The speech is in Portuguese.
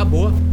acabou.